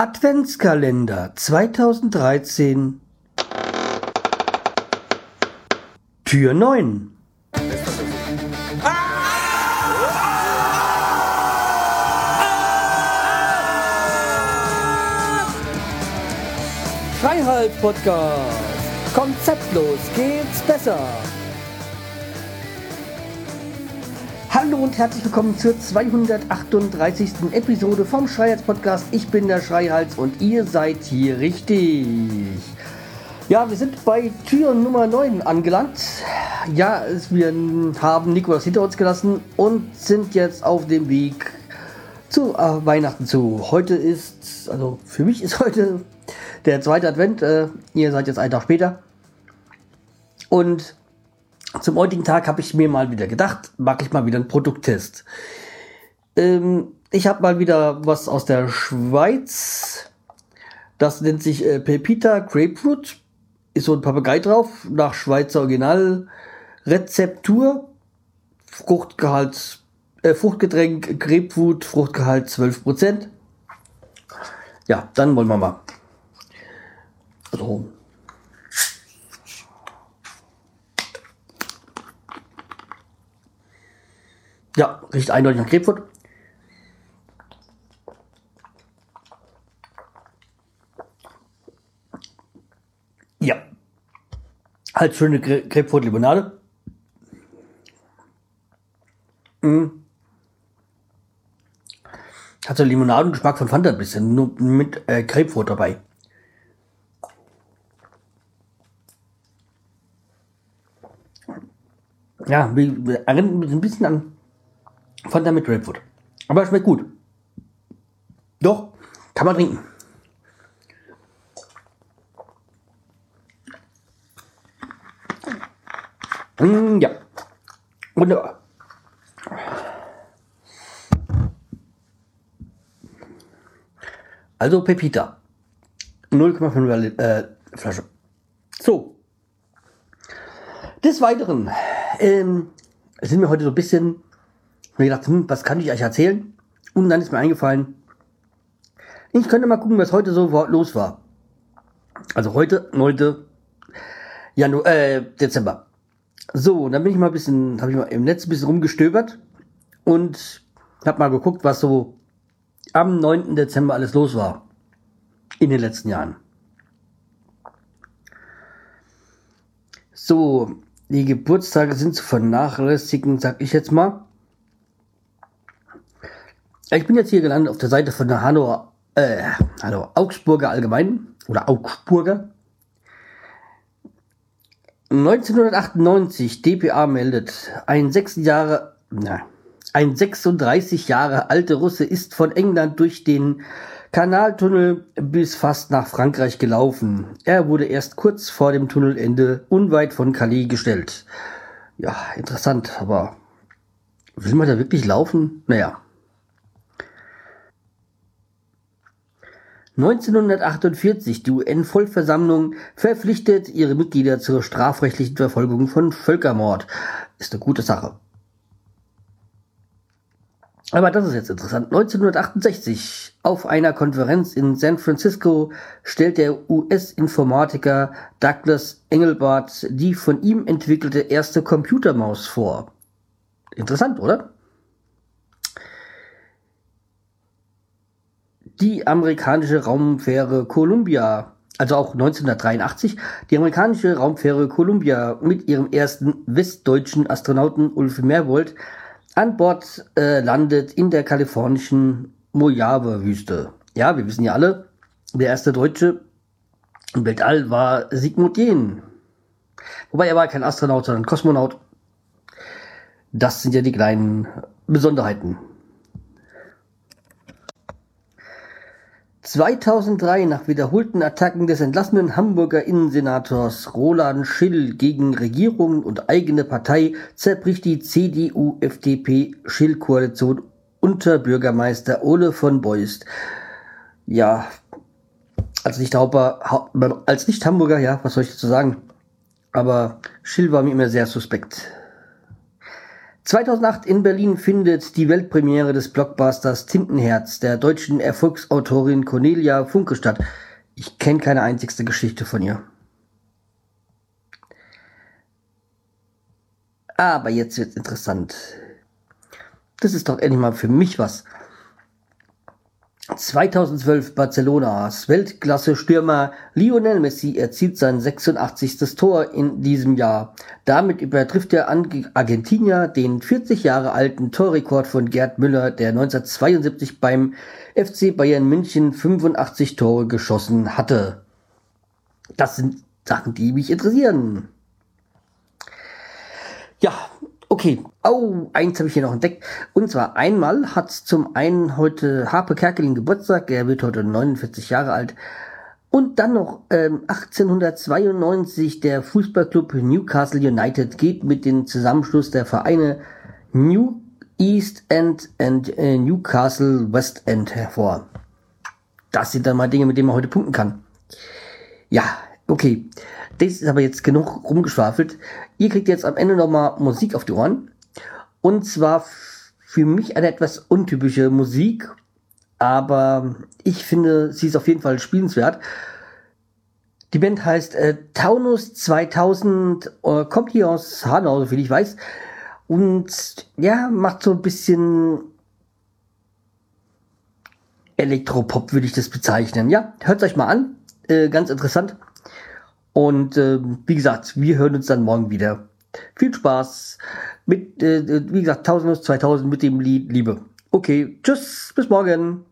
Adventskalender 2013 Tür 9 Freiheit Podcast Konzeptlos geht's besser Hallo und herzlich willkommen zur 238. Episode vom Schreihals Podcast. Ich bin der Schreihals und ihr seid hier richtig. Ja, wir sind bei Tür Nummer 9 angelangt. Ja, wir haben Nikolaus hinter uns gelassen und sind jetzt auf dem Weg zu äh, Weihnachten zu. Heute ist, also für mich ist heute der zweite Advent. Äh, ihr seid jetzt einen Tag später. Und zum heutigen Tag habe ich mir mal wieder gedacht, mache ich mal wieder einen Produkttest. Ähm, ich habe mal wieder was aus der Schweiz. Das nennt sich äh, Pepita Grapefruit. Ist so ein Papagei drauf, nach Schweizer Originalrezeptur. Fruchtgehalt, äh, Fruchtgetränk, Grapefruit, Fruchtgehalt 12%. Ja, dann wollen wir mal. Also, Ja, riecht eindeutig nach Grapefruit. Ja. Halt schöne Grapefruit-Limonade. Mhm. Hat so Limonadengeschmack von Fanta ein bisschen, nur mit äh, Grapefruit dabei. Ja, erinnert mich ein bisschen an Fanta mit Grapefruit. Aber schmeckt gut. Doch, kann man trinken. Mm, ja. Wunderbar. Also Pepita. 0,5 äh, Flasche. So. Des Weiteren ähm, sind wir heute so ein bisschen mir gedacht, hm, was kann ich euch erzählen? Und dann ist mir eingefallen, ich könnte mal gucken, was heute so los war. Also heute, 9. Januar, äh, Dezember. So, dann bin ich mal ein bisschen, habe ich mal im Netz ein bisschen rumgestöbert und habe mal geguckt, was so am 9. Dezember alles los war in den letzten Jahren. So, die Geburtstage sind zu vernachlässigen, sag ich jetzt mal. Ich bin jetzt hier gelandet auf der Seite von der Hannover, äh, Hannover Augsburger Allgemein oder Augsburger. 1998 DPA meldet, ein 6 Jahre, na, ein 36 Jahre alte Russe ist von England durch den Kanaltunnel bis fast nach Frankreich gelaufen. Er wurde erst kurz vor dem Tunnelende unweit von Calais gestellt. Ja, interessant, aber will man da wirklich laufen? Naja. 1948 die UN-Vollversammlung verpflichtet ihre Mitglieder zur strafrechtlichen Verfolgung von Völkermord. Ist eine gute Sache. Aber das ist jetzt interessant. 1968 auf einer Konferenz in San Francisco stellt der US-Informatiker Douglas Engelbart die von ihm entwickelte erste Computermaus vor. Interessant, oder? Die amerikanische Raumfähre Columbia, also auch 1983, die amerikanische Raumfähre Columbia mit ihrem ersten westdeutschen Astronauten Ulf Merwold an Bord äh, landet in der kalifornischen Mojave-Wüste. Ja, wir wissen ja alle, der erste Deutsche im Weltall war Sigmund Jähn. Wobei er war kein Astronaut, sondern Kosmonaut. Das sind ja die kleinen Besonderheiten. 2003 nach wiederholten Attacken des entlassenen Hamburger Innensenators Roland Schill gegen Regierung und eigene Partei zerbricht die CDU-FDP-Schill-Koalition unter Bürgermeister Ole von Beust. Ja, als nicht, als nicht Hamburger, ja, was soll ich dazu sagen? Aber Schill war mir immer sehr suspekt. 2008 in Berlin findet die Weltpremiere des Blockbusters Tintenherz der deutschen Erfolgsautorin Cornelia Funke statt. Ich kenne keine einzigste Geschichte von ihr. Aber jetzt wird's interessant. Das ist doch endlich mal für mich was. 2012 Barcelonas Weltklasse-Stürmer Lionel Messi erzielt sein 86. Tor in diesem Jahr. Damit übertrifft der Argentinier den 40 Jahre alten Torrekord von Gerd Müller, der 1972 beim FC Bayern München 85 Tore geschossen hatte. Das sind Sachen, die mich interessieren. Ja, Okay, oh, eins habe ich hier noch entdeckt. Und zwar einmal hat zum einen heute Harpe Kerkeling Geburtstag, er wird heute 49 Jahre alt. Und dann noch ähm, 1892 der Fußballclub Newcastle United geht mit dem Zusammenschluss der Vereine New East End und äh, Newcastle West End hervor. Das sind dann mal Dinge, mit denen man heute punkten kann. Ja, okay. Das ist aber jetzt genug rumgeschwafelt. Ihr kriegt jetzt am Ende nochmal Musik auf die Ohren. Und zwar für mich eine etwas untypische Musik. Aber ich finde, sie ist auf jeden Fall spielenswert. Die Band heißt äh, Taunus 2000, äh, kommt hier aus Hanau, soviel ich weiß. Und ja, macht so ein bisschen Elektropop, würde ich das bezeichnen. Ja, hört euch mal an. Äh, ganz interessant. Und äh, wie gesagt, wir hören uns dann morgen wieder. Viel Spaß mit, äh, wie gesagt, 1000 2000 mit dem Lied Liebe. Okay, tschüss, bis morgen.